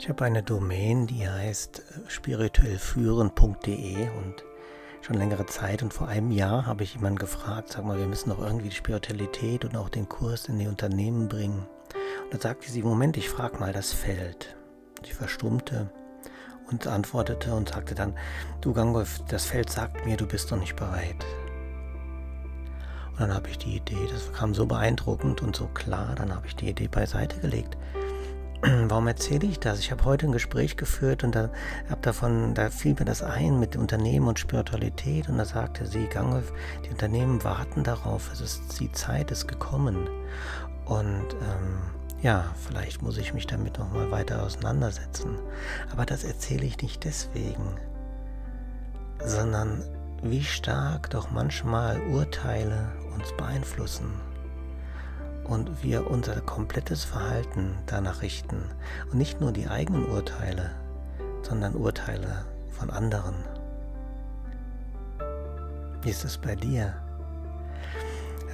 Ich habe eine Domain, die heißt äh, spirituellführen.de und schon längere Zeit und vor einem Jahr habe ich jemanden gefragt, sag mal, wir müssen doch irgendwie die Spiritualität und auch den Kurs in die Unternehmen bringen. Und da sagte sie, Moment, ich frage mal das Feld. Sie verstummte und antwortete und sagte dann, du Gangolf, das Feld sagt mir, du bist noch nicht bereit. Und dann habe ich die Idee, das kam so beeindruckend und so klar, dann habe ich die Idee beiseite gelegt warum erzähle ich das? Ich habe heute ein Gespräch geführt und da, hab davon, da fiel mir das ein mit Unternehmen und Spiritualität und da sagte sie, Gangolf, die Unternehmen warten darauf, es ist, die Zeit ist gekommen. Und ähm, ja, vielleicht muss ich mich damit nochmal weiter auseinandersetzen. Aber das erzähle ich nicht deswegen, sondern wie stark doch manchmal Urteile uns beeinflussen und wir unser komplettes Verhalten danach richten und nicht nur die eigenen Urteile, sondern Urteile von anderen. Wie ist es bei dir?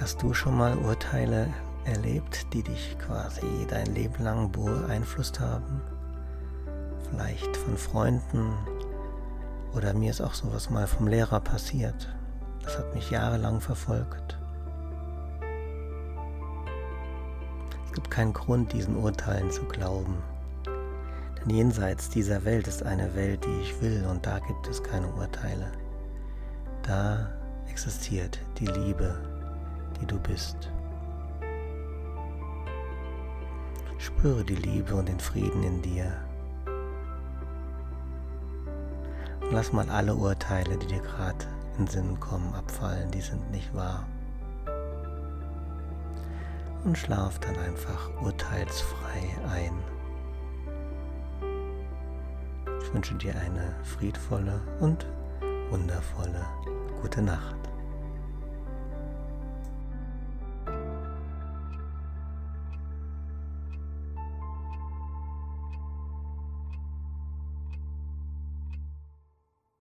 Hast du schon mal Urteile erlebt, die dich quasi dein Leben lang beeinflusst haben? Vielleicht von Freunden oder mir ist auch sowas mal vom Lehrer passiert. Das hat mich jahrelang verfolgt. Gibt keinen Grund, diesen Urteilen zu glauben. Denn jenseits dieser Welt ist eine Welt, die ich will, und da gibt es keine Urteile. Da existiert die Liebe, die du bist. Spüre die Liebe und den Frieden in dir. Und lass mal alle Urteile, die dir gerade in Sinn kommen, abfallen, die sind nicht wahr und schlaf dann einfach urteilsfrei ein. Ich wünsche dir eine friedvolle und wundervolle gute Nacht.